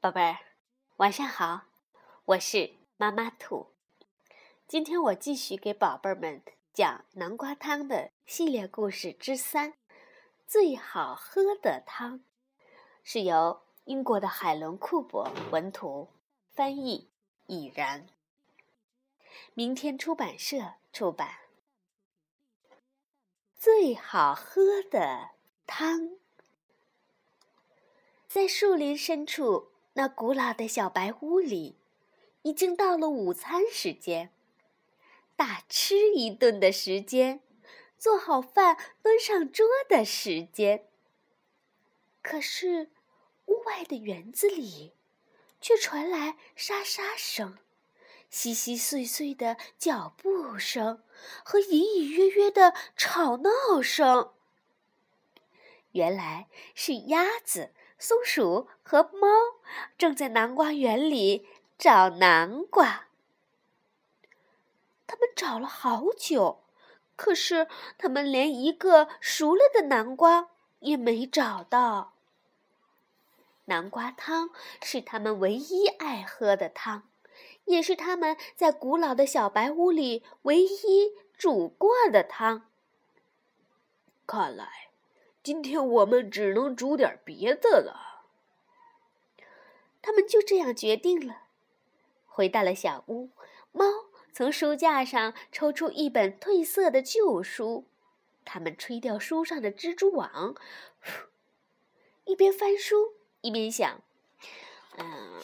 宝贝儿，晚上好，我是妈妈兔。今天我继续给宝贝儿们讲南瓜汤的系列故事之三：最好喝的汤，是由英国的海伦·库珀文图，翻译已然，明天出版社出版。最好喝的汤，在树林深处。那古老的小白屋里，已经到了午餐时间，大吃一顿的时间，做好饭端上桌的时间。可是，屋外的园子里，却传来沙沙声、稀稀碎碎的脚步声和隐隐约约的吵闹声。原来是鸭子。松鼠和猫正在南瓜园里找南瓜。他们找了好久，可是他们连一个熟了的南瓜也没找到。南瓜汤是他们唯一爱喝的汤，也是他们在古老的小白屋里唯一煮过的汤。看来。今天我们只能煮点别的了。他们就这样决定了。回到了小屋，猫从书架上抽出一本褪色的旧书，他们吹掉书上的蜘蛛网，一边翻书一边想：“嗯，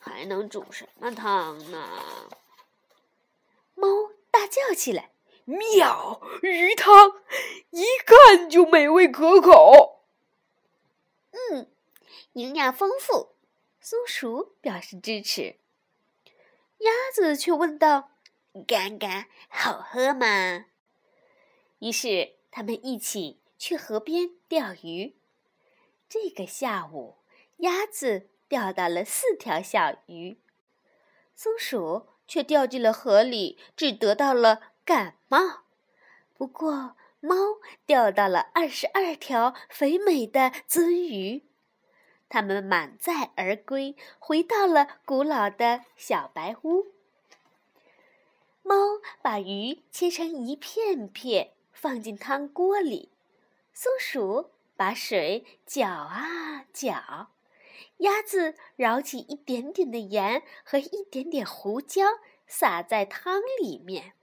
还能煮什么汤呢？”猫大叫起来。妙鱼汤，一看就美味可口。嗯，营养丰富。松鼠表示支持。鸭子却问道：“干干好喝吗？”于是他们一起去河边钓鱼。这个下午，鸭子钓到了四条小鱼，松鼠却掉进了河里，只得到了。感冒，不过猫钓到了二十二条肥美的鳟鱼，它们满载而归，回到了古老的小白屋。猫把鱼切成一片片，放进汤锅里；松鼠把水搅啊搅，鸭子舀起一点点的盐和一点点胡椒，撒在汤里面。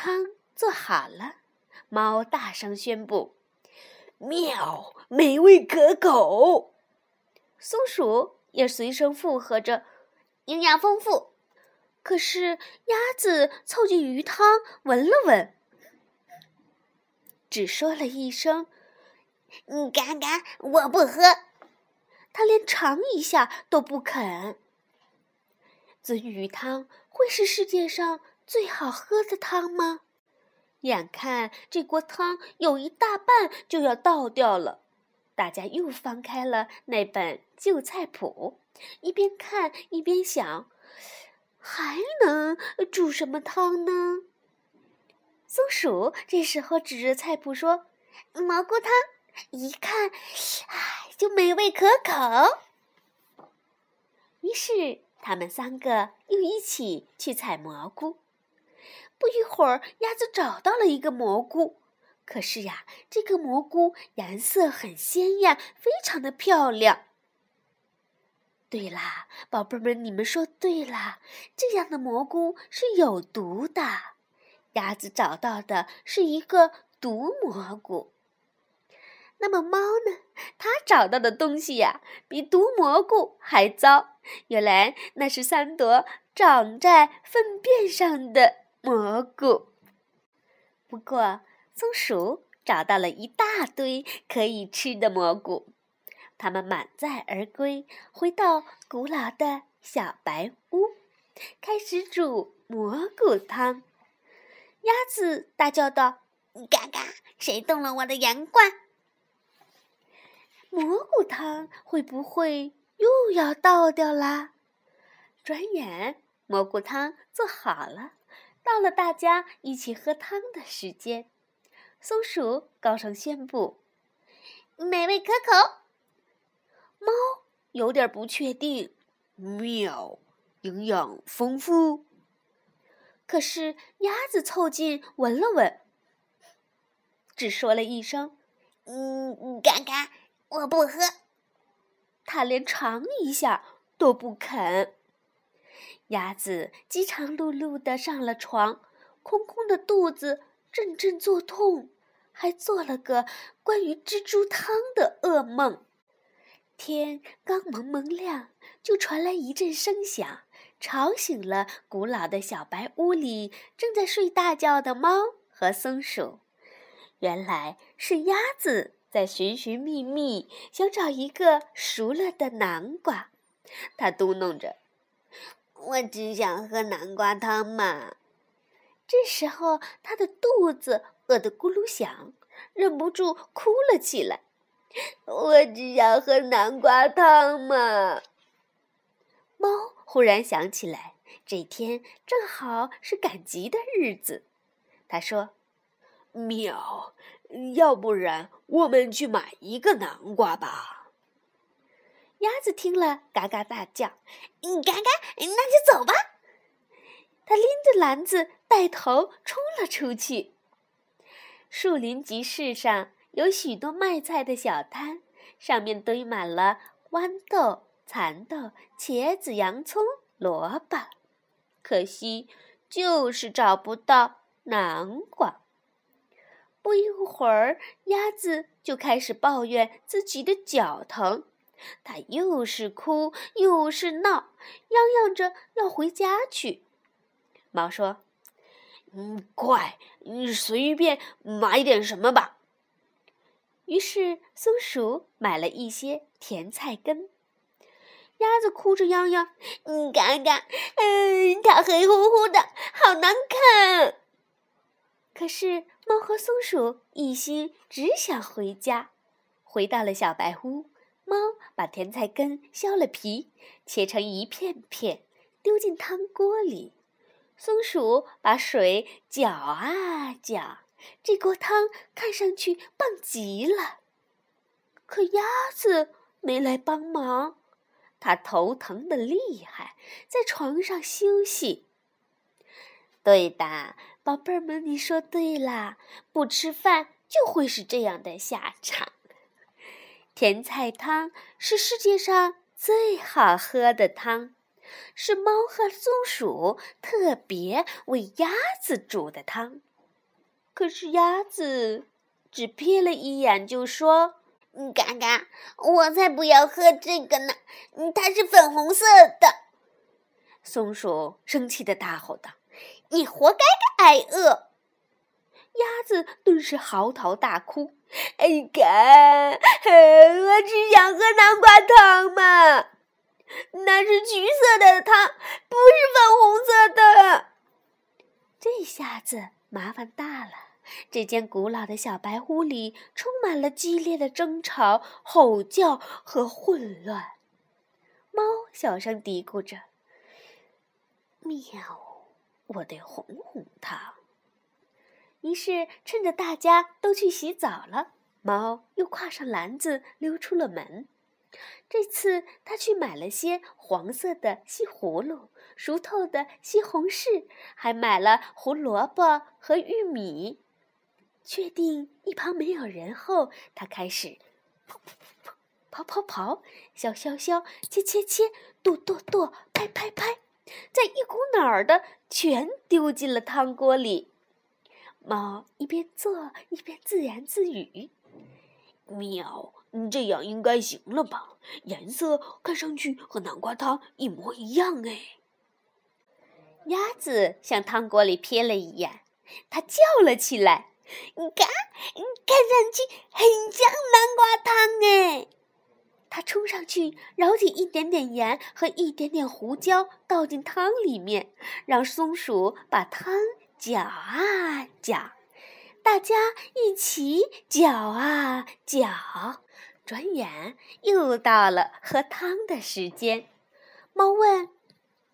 汤做好了，猫大声宣布：“妙，美味可口。”松鼠也随声附和着：“营养丰富。”可是鸭子凑近鱼汤闻了闻，只说了一声：“你干干，我不喝。”它连尝一下都不肯。鳟鱼汤会是世界上？最好喝的汤吗？眼看这锅汤有一大半就要倒掉了，大家又翻开了那本旧菜谱，一边看一边想：还能煮什么汤呢？松鼠这时候指着菜谱说：“蘑菇汤，一看，唉，就美味可口。”于是他们三个又一起去采蘑菇。不一会儿，鸭子找到了一个蘑菇。可是呀，这个蘑菇颜色很鲜艳，非常的漂亮。对啦，宝贝们，你们说对啦，这样的蘑菇是有毒的。鸭子找到的是一个毒蘑菇。那么猫呢？它找到的东西呀，比毒蘑菇还糟。原来那是三朵长在粪便上的。蘑菇。不过，松鼠找到了一大堆可以吃的蘑菇，它们满载而归，回到古老的小白屋，开始煮蘑菇汤。鸭子大叫道：“嘎嘎！谁动了我的盐罐？”蘑菇汤会不会又要倒掉啦？转眼，蘑菇汤做好了。到了大家一起喝汤的时间，松鼠高声宣布：“美味可口。”猫有点不确定。喵，营养丰富。可是鸭子凑近闻了闻，只说了一声：“嗯，嘎嘎，我不喝。”它连尝一下都不肯。鸭子饥肠辘辘的上了床，空空的肚子阵阵作痛，还做了个关于蜘蛛汤的噩梦。天刚蒙蒙亮，就传来一阵声响，吵醒了古老的小白屋里正在睡大觉的猫和松鼠。原来是鸭子在寻寻觅觅，想找一个熟了的南瓜。它嘟哝着：“我只想喝南瓜汤嘛。”这时候，它的肚子饿得咕噜响，忍不住哭了起来。我只想喝南瓜汤嘛！猫忽然想起来，这天正好是赶集的日子。他说：“喵，要不然我们去买一个南瓜吧。”鸭子听了，嘎嘎大叫：“嗯，嘎嘎，那就走吧！”他拎着篮子，带头冲了出去。树林集市上。有许多卖菜的小摊，上面堆满了豌豆、蚕豆、茄子、洋葱、萝卜，可惜就是找不到南瓜。不一会儿，鸭子就开始抱怨自己的脚疼，它又是哭又是闹，嚷嚷着要回家去。猫说：“嗯，快，随便买点什么吧。”于是，松鼠买了一些甜菜根。鸭子哭着嚷嚷：“你看看，嗯，它黑乎乎的，好难看。”可是，猫和松鼠一心只想回家。回到了小白屋，猫把甜菜根削了皮，切成一片片，丢进汤锅里。松鼠把水搅啊搅。这锅汤看上去棒极了，可鸭子没来帮忙，它头疼的厉害，在床上休息。对的，宝贝儿们，你说对啦，不吃饭就会是这样的下场。甜菜汤是世界上最好喝的汤，是猫和松鼠特别为鸭子煮的汤。可是鸭子只瞥了一眼，就说：“嘎嘎，我才不要喝这个呢！它是粉红色的。”松鼠生气的大吼道：“你活该挨饿！”鸭子顿时嚎啕大哭：“哎嘎，我只想喝南瓜汤嘛！那是橘色的汤，不是粉红色的。”这下子麻烦大了。这间古老的小白屋里充满了激烈的争吵、吼叫和混乱。猫小声嘀咕着：“喵，我得哄哄它。”于是，趁着大家都去洗澡了，猫又挎上篮子溜出了门。这次，它去买了些黄色的西葫芦、熟透的西红柿，还买了胡萝卜和玉米。确定一旁没有人后，他开始跑跑跑跑跑，削削削，切切切，剁剁剁，拍拍拍，再一股脑儿的全丢进了汤锅里。猫一边做一边自言自语：“喵，这样应该行了吧？颜色看上去和南瓜汤一模一样哎。”鸭子向汤锅里瞥了一眼，它叫了起来。你看，看上去很像南瓜汤哎！它冲上去，舀起一点点盐和一点点胡椒，倒进汤里面，让松鼠把汤搅啊搅，大家一起搅啊搅。转眼又到了喝汤的时间。猫问：“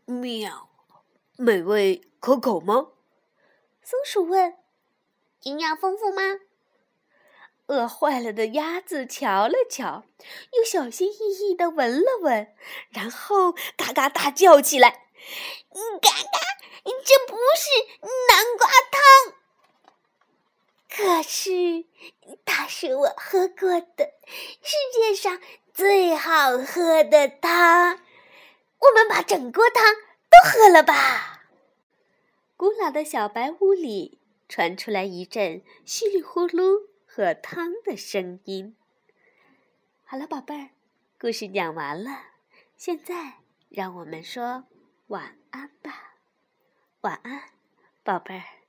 喵，美味可口吗？”松鼠问。营养丰富吗？饿坏了的鸭子瞧了瞧，又小心翼翼地闻了闻，然后嘎嘎大叫起来：“嘎嘎，这不是南瓜汤，可是它是我喝过的世界上最好喝的汤。我们把整锅汤都喝了吧。”古老的小白屋里传出来一阵稀里呼噜。喝汤的声音。好了，宝贝儿，故事讲完了。现在让我们说晚安吧。晚安，宝贝儿。